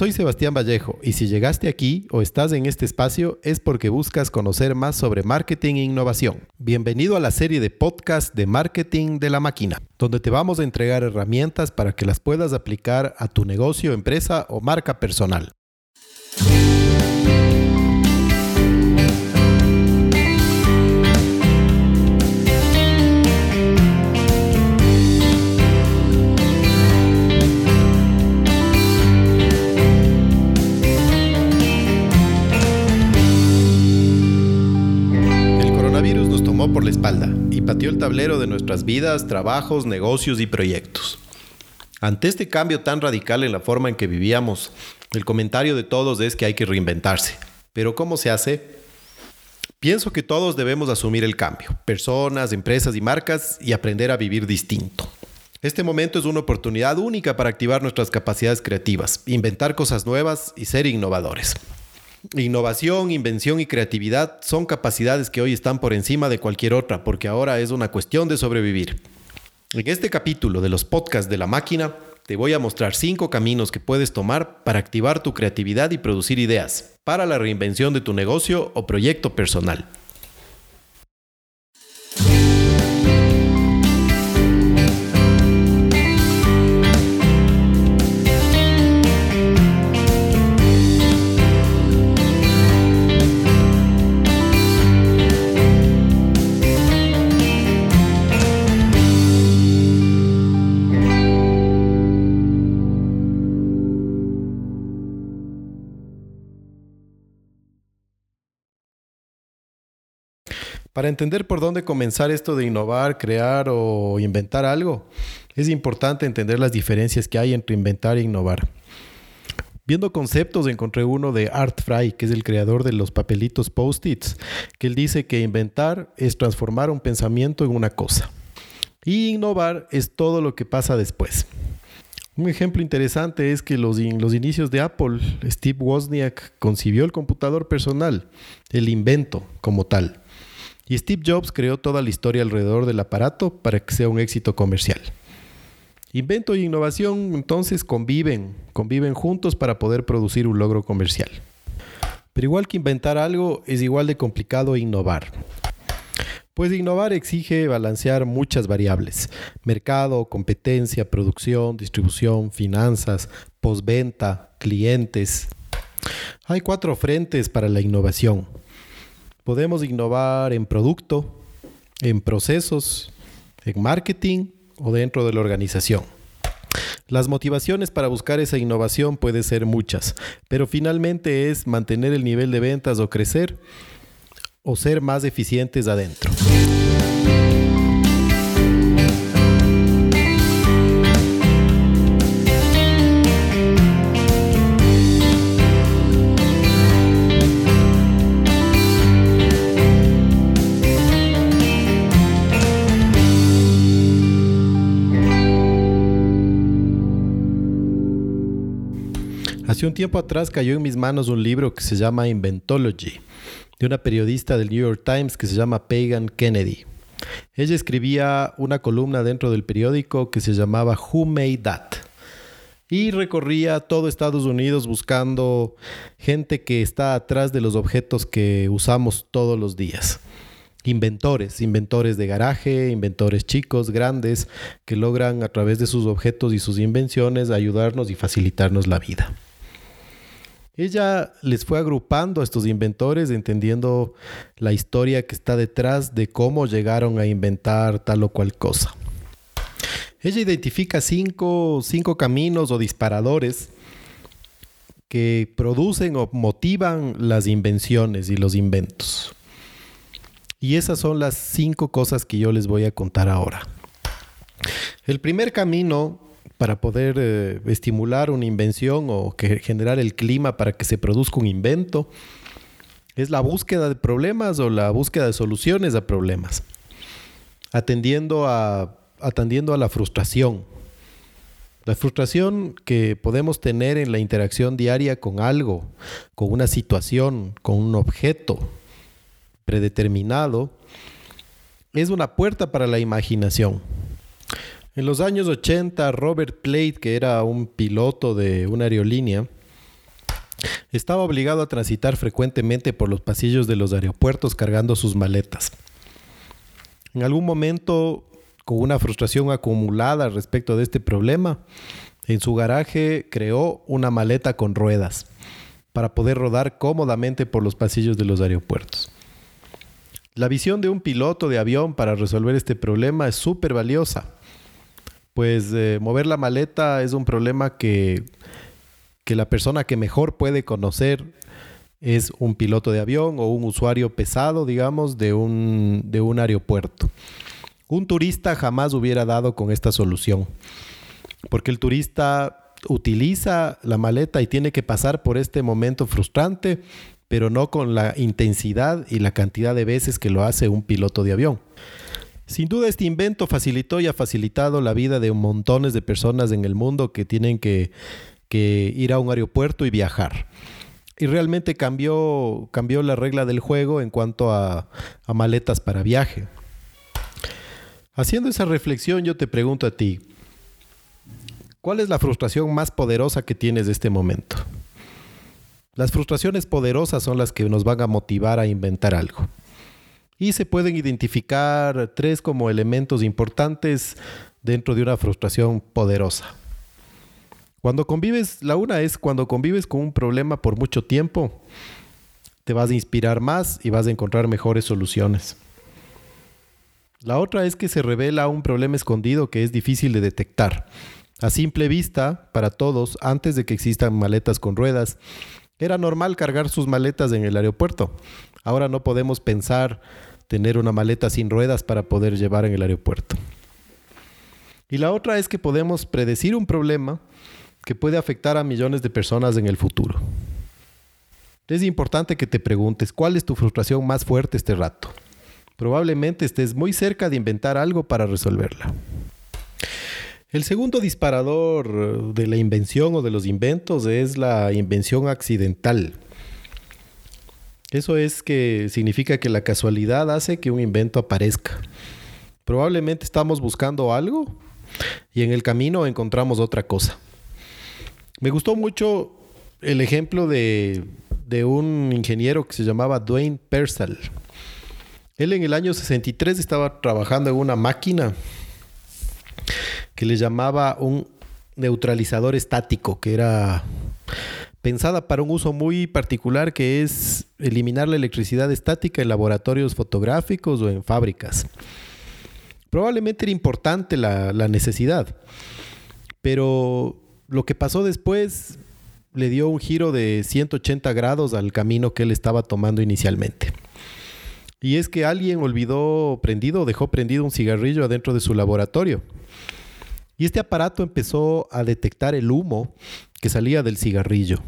soy Sebastián Vallejo y si llegaste aquí o estás en este espacio es porque buscas conocer más sobre marketing e innovación. Bienvenido a la serie de podcast de Marketing de la Máquina, donde te vamos a entregar herramientas para que las puedas aplicar a tu negocio, empresa o marca personal. Por la espalda y pateó el tablero de nuestras vidas, trabajos, negocios y proyectos. Ante este cambio tan radical en la forma en que vivíamos, el comentario de todos es que hay que reinventarse. Pero ¿cómo se hace? Pienso que todos debemos asumir el cambio, personas, empresas y marcas, y aprender a vivir distinto. Este momento es una oportunidad única para activar nuestras capacidades creativas, inventar cosas nuevas y ser innovadores. Innovación, invención y creatividad son capacidades que hoy están por encima de cualquier otra, porque ahora es una cuestión de sobrevivir. En este capítulo de los podcasts de la máquina, te voy a mostrar cinco caminos que puedes tomar para activar tu creatividad y producir ideas para la reinvención de tu negocio o proyecto personal. Para entender por dónde comenzar esto de innovar, crear o inventar algo, es importante entender las diferencias que hay entre inventar e innovar. Viendo conceptos encontré uno de Art Fry, que es el creador de los papelitos post-its, que él dice que inventar es transformar un pensamiento en una cosa. Y innovar es todo lo que pasa después. Un ejemplo interesante es que los, los inicios de Apple, Steve Wozniak concibió el computador personal, el invento como tal. Y Steve Jobs creó toda la historia alrededor del aparato para que sea un éxito comercial. Invento e innovación entonces conviven, conviven juntos para poder producir un logro comercial. Pero igual que inventar algo, es igual de complicado innovar. Pues innovar exige balancear muchas variables. Mercado, competencia, producción, distribución, finanzas, postventa, clientes. Hay cuatro frentes para la innovación. Podemos innovar en producto, en procesos, en marketing o dentro de la organización. Las motivaciones para buscar esa innovación pueden ser muchas, pero finalmente es mantener el nivel de ventas o crecer o ser más eficientes adentro. Tiempo atrás cayó en mis manos un libro que se llama Inventology, de una periodista del New York Times que se llama Pagan Kennedy. Ella escribía una columna dentro del periódico que se llamaba Who Made That? Y recorría todo Estados Unidos buscando gente que está atrás de los objetos que usamos todos los días. Inventores, inventores de garaje, inventores chicos, grandes, que logran a través de sus objetos y sus invenciones ayudarnos y facilitarnos la vida. Ella les fue agrupando a estos inventores, entendiendo la historia que está detrás de cómo llegaron a inventar tal o cual cosa. Ella identifica cinco, cinco caminos o disparadores que producen o motivan las invenciones y los inventos. Y esas son las cinco cosas que yo les voy a contar ahora. El primer camino para poder eh, estimular una invención o generar el clima para que se produzca un invento. Es la búsqueda de problemas o la búsqueda de soluciones a problemas. Atendiendo a, atendiendo a la frustración. La frustración que podemos tener en la interacción diaria con algo, con una situación, con un objeto predeterminado, es una puerta para la imaginación. En los años 80, Robert Plate, que era un piloto de una aerolínea, estaba obligado a transitar frecuentemente por los pasillos de los aeropuertos cargando sus maletas. En algún momento, con una frustración acumulada respecto de este problema, en su garaje creó una maleta con ruedas para poder rodar cómodamente por los pasillos de los aeropuertos. La visión de un piloto de avión para resolver este problema es súper valiosa, pues eh, mover la maleta es un problema que, que la persona que mejor puede conocer es un piloto de avión o un usuario pesado, digamos, de un, de un aeropuerto. Un turista jamás hubiera dado con esta solución, porque el turista utiliza la maleta y tiene que pasar por este momento frustrante, pero no con la intensidad y la cantidad de veces que lo hace un piloto de avión. Sin duda este invento facilitó y ha facilitado la vida de montones de personas en el mundo que tienen que, ir a un aeropuerto y viajar y realmente cambió, cambió la regla del juego en cuanto a, a maletas para viaje. Haciendo esa reflexión, yo te pregunto a ti, ¿cuál es la frustración más poderosa que tienes de este momento? Las frustraciones poderosas son las que nos van a motivar a inventar algo. Y se pueden identificar tres como elementos importantes dentro de una frustración poderosa. Cuando convives, la una es cuando convives con un problema por mucho tiempo, te vas a inspirar más y vas a encontrar mejores soluciones. La otra es que se revela un problema escondido que es difícil de detectar. A simple vista, para todos, antes de que existan maletas con ruedas, era normal cargar sus maletas en el aeropuerto. Ahora no podemos pensar tener una maleta sin ruedas para poder llevar en el aeropuerto. Y la otra es que podemos predecir un problema que puede afectar a millones de personas en el futuro. Es importante que te preguntes cuál es tu frustración más fuerte este rato. Probablemente estés muy cerca de inventar algo para resolverla. El segundo disparador de la invención o de los inventos es la invención accidental. Eso es que significa que la casualidad hace que un invento aparezca. Probablemente estamos buscando algo y en el camino encontramos otra cosa. Me gustó mucho el ejemplo de, un ingeniero que se llamaba Dwayne Persal. Él en el año 63 estaba trabajando en una máquina que le llamaba un neutralizador estático, que era pensada para un uso muy particular que es eliminar la electricidad estática en laboratorios fotográficos o en fábricas. Probablemente era importante la, necesidad, pero lo que pasó después le dio un giro de 180 grados al camino que él estaba tomando inicialmente. Y es que alguien olvidó prendido, dejó prendido un cigarrillo adentro de su laboratorio. Y este aparato empezó a detectar el humo que salía del cigarrillo.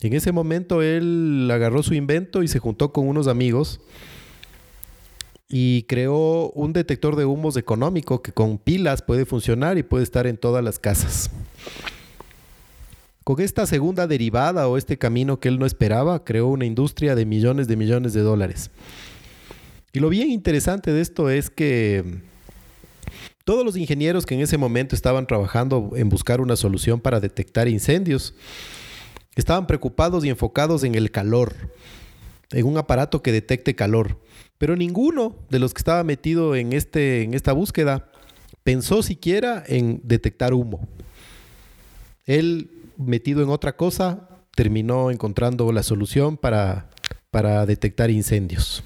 En ese momento él agarró su invento y se juntó con unos amigos y creó un detector de humos económico que con pilas puede funcionar y puede estar en todas las casas. Con esta segunda derivada o este camino que él no esperaba, creó una industria de millones de millones de dólares. Y lo bien interesante de esto es que todos los ingenieros que en ese momento estaban trabajando en buscar una solución para detectar incendios, estaban preocupados y enfocados en el calor, en un aparato que detecte calor. Pero ninguno de los que estaba metido en, este, en esta búsqueda pensó siquiera en detectar humo. Él, metido en otra cosa, terminó encontrando la solución para, para detectar incendios.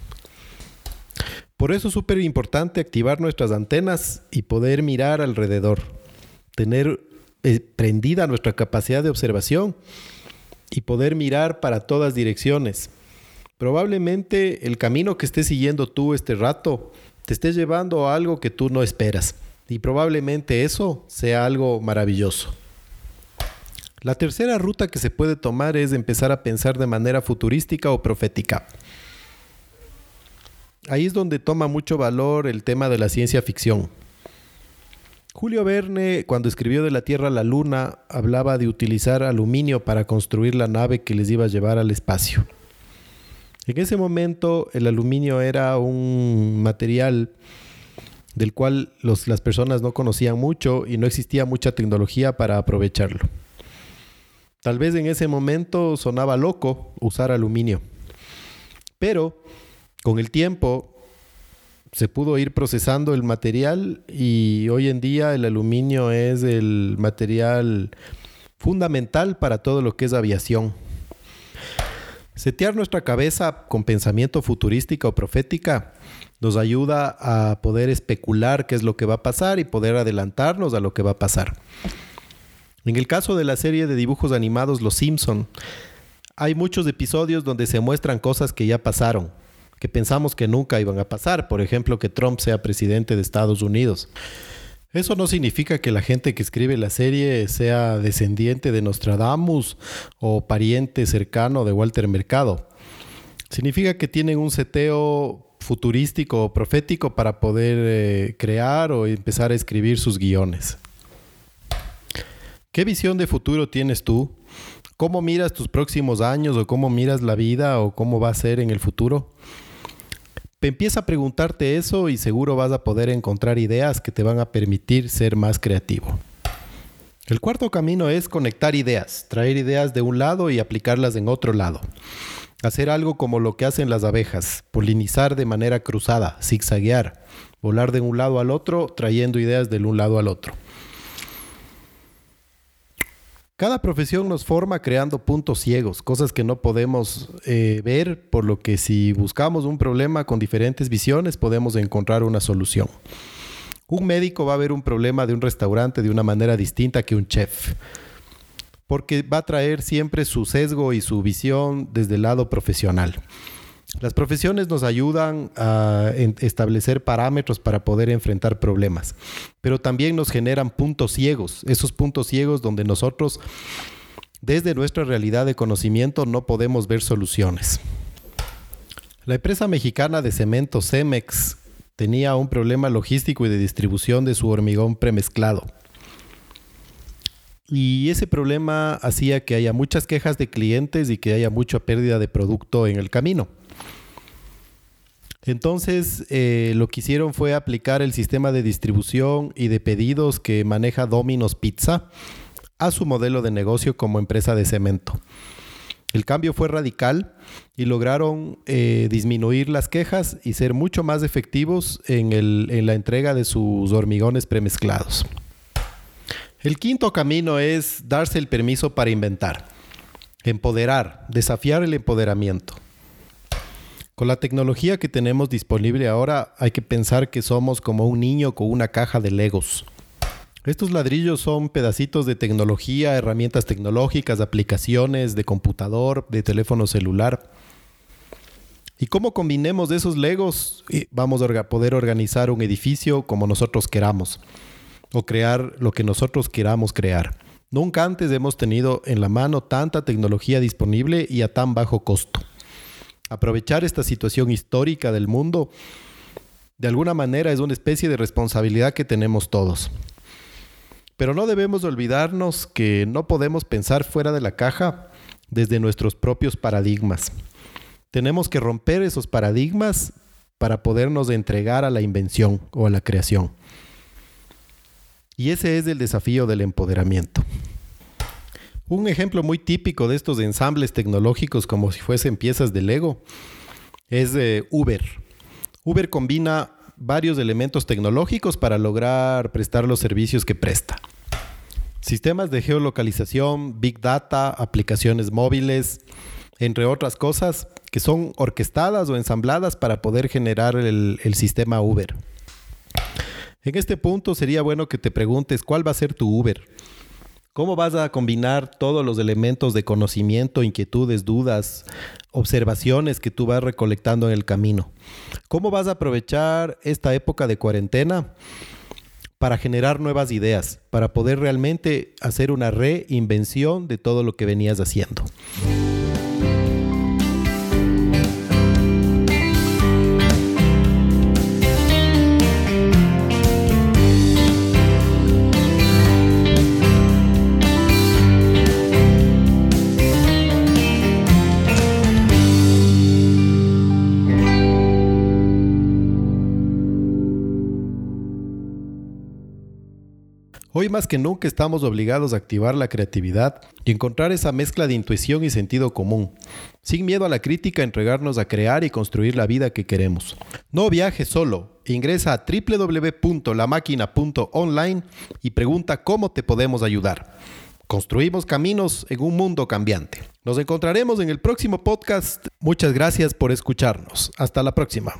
Por eso es súper importante activar nuestras antenas y poder mirar alrededor, tener eh, prendida nuestra capacidad de observación y poder mirar para todas direcciones probablemente el camino que estés siguiendo tú este rato te esté llevando a algo que tú no esperas. Y probablemente eso sea algo maravilloso. La tercera ruta que se puede tomar es empezar a pensar de manera futurística o profética. Ahí es donde toma mucho valor el tema de la ciencia ficción. Julio Verne, cuando escribió de la Tierra a la Luna, hablaba de utilizar aluminio para construir la nave que les iba a llevar al espacio. En ese momento el aluminio era un material del cual las personas no conocían mucho y no existía mucha tecnología para aprovecharlo. Tal vez en ese momento sonaba loco usar aluminio, pero con el tiempo se pudo ir procesando el material y hoy en día el aluminio es el material fundamental para todo lo que es aviación. Setear nuestra cabeza con pensamiento futurística o profética nos ayuda a poder especular qué es lo que va a pasar y poder adelantarnos a lo que va a pasar. En el caso de la serie de dibujos animados Los Simpson, hay muchos episodios donde se muestran cosas que ya pasaron, que pensamos que nunca iban a pasar, por ejemplo, que Trump sea presidente de Estados Unidos. Eso no significa que la gente que escribe la serie sea descendiente de Nostradamus o pariente cercano de Walter Mercado. Significa que tienen un seteo futurístico o profético para poder eh, crear o empezar a escribir sus guiones. ¿Qué visión de futuro tienes tú? ¿Cómo miras tus próximos años o cómo miras la vida o cómo va a ser en el futuro? Empieza a preguntarte eso y seguro vas a poder encontrar ideas que te van a permitir ser más creativo. El cuarto camino es conectar ideas, traer ideas de un lado y aplicarlas en otro lado. Hacer algo como lo que hacen las abejas, polinizar de manera cruzada, zigzaguear, volar de un lado al otro, trayendo ideas del un lado al otro. Cada profesión nos forma creando puntos ciegos, cosas que no podemos eh, ver, por lo que si buscamos un problema con diferentes visiones podemos encontrar una solución. Un médico va a ver un problema de un restaurante de una manera distinta que un chef, porque va a traer siempre su sesgo y su visión desde el lado profesional. Las profesiones nos ayudan a establecer parámetros para poder enfrentar problemas, pero también nos generan puntos ciegos, esos puntos ciegos donde nosotros desde nuestra realidad de conocimiento no podemos ver soluciones. La empresa mexicana de cemento Cemex tenía un problema logístico y de distribución de su hormigón premezclado. Y ese problema hacía que haya muchas quejas de clientes y que haya mucha pérdida de producto en el camino. Entonces, eh, lo que hicieron fue aplicar el sistema de distribución y de pedidos que maneja Domino's Pizza a su modelo de negocio como empresa de cemento. El cambio fue radical y lograron eh, disminuir las quejas y ser mucho más efectivos en, en la entrega de sus hormigones premezclados. El quinto camino es darse el permiso para inventar, empoderar, desafiar el empoderamiento. Con la tecnología que tenemos disponible ahora, hay que pensar que somos como un niño con una caja de Legos. Estos ladrillos son pedacitos de tecnología, herramientas tecnológicas, aplicaciones de computador, de teléfono celular. Y cómo combinemos esos Legos, vamos a poder organizar un edificio como nosotros queramos o crear lo que nosotros queramos crear. Nunca antes hemos tenido en la mano tanta tecnología disponible y a tan bajo costo aprovechar esta situación histórica del mundo, de alguna manera es una especie de responsabilidad que tenemos todos. Pero no debemos olvidarnos que no podemos pensar fuera de la caja desde nuestros propios paradigmas. Tenemos que romper esos paradigmas para podernos entregar a la invención o a la creación. Y ese es el desafío del empoderamiento. Un ejemplo muy típico de estos ensambles tecnológicos como si fuesen piezas de Lego es Uber. Uber combina varios elementos tecnológicos para lograr prestar los servicios que presta. Sistemas de geolocalización, big data, aplicaciones móviles, entre otras cosas que son orquestadas o ensambladas para poder generar el sistema Uber. En este punto sería bueno que te preguntes cuál va a ser tu Uber. ¿Cómo vas a combinar todos los elementos de conocimiento, inquietudes, dudas, observaciones que tú vas recolectando en el camino? ¿Cómo vas a aprovechar esta época de cuarentena para generar nuevas ideas, para poder realmente hacer una reinvención de todo lo que venías haciendo? Hoy más que nunca estamos obligados a activar la creatividad y encontrar esa mezcla de intuición y sentido común. Sin miedo a la crítica, entregarnos a crear y construir la vida que queremos. No viajes solo. Ingresa a www.lamáquina.online y pregunta cómo te podemos ayudar. Construimos caminos en un mundo cambiante. Nos encontraremos en el próximo podcast. Muchas gracias por escucharnos. Hasta la próxima.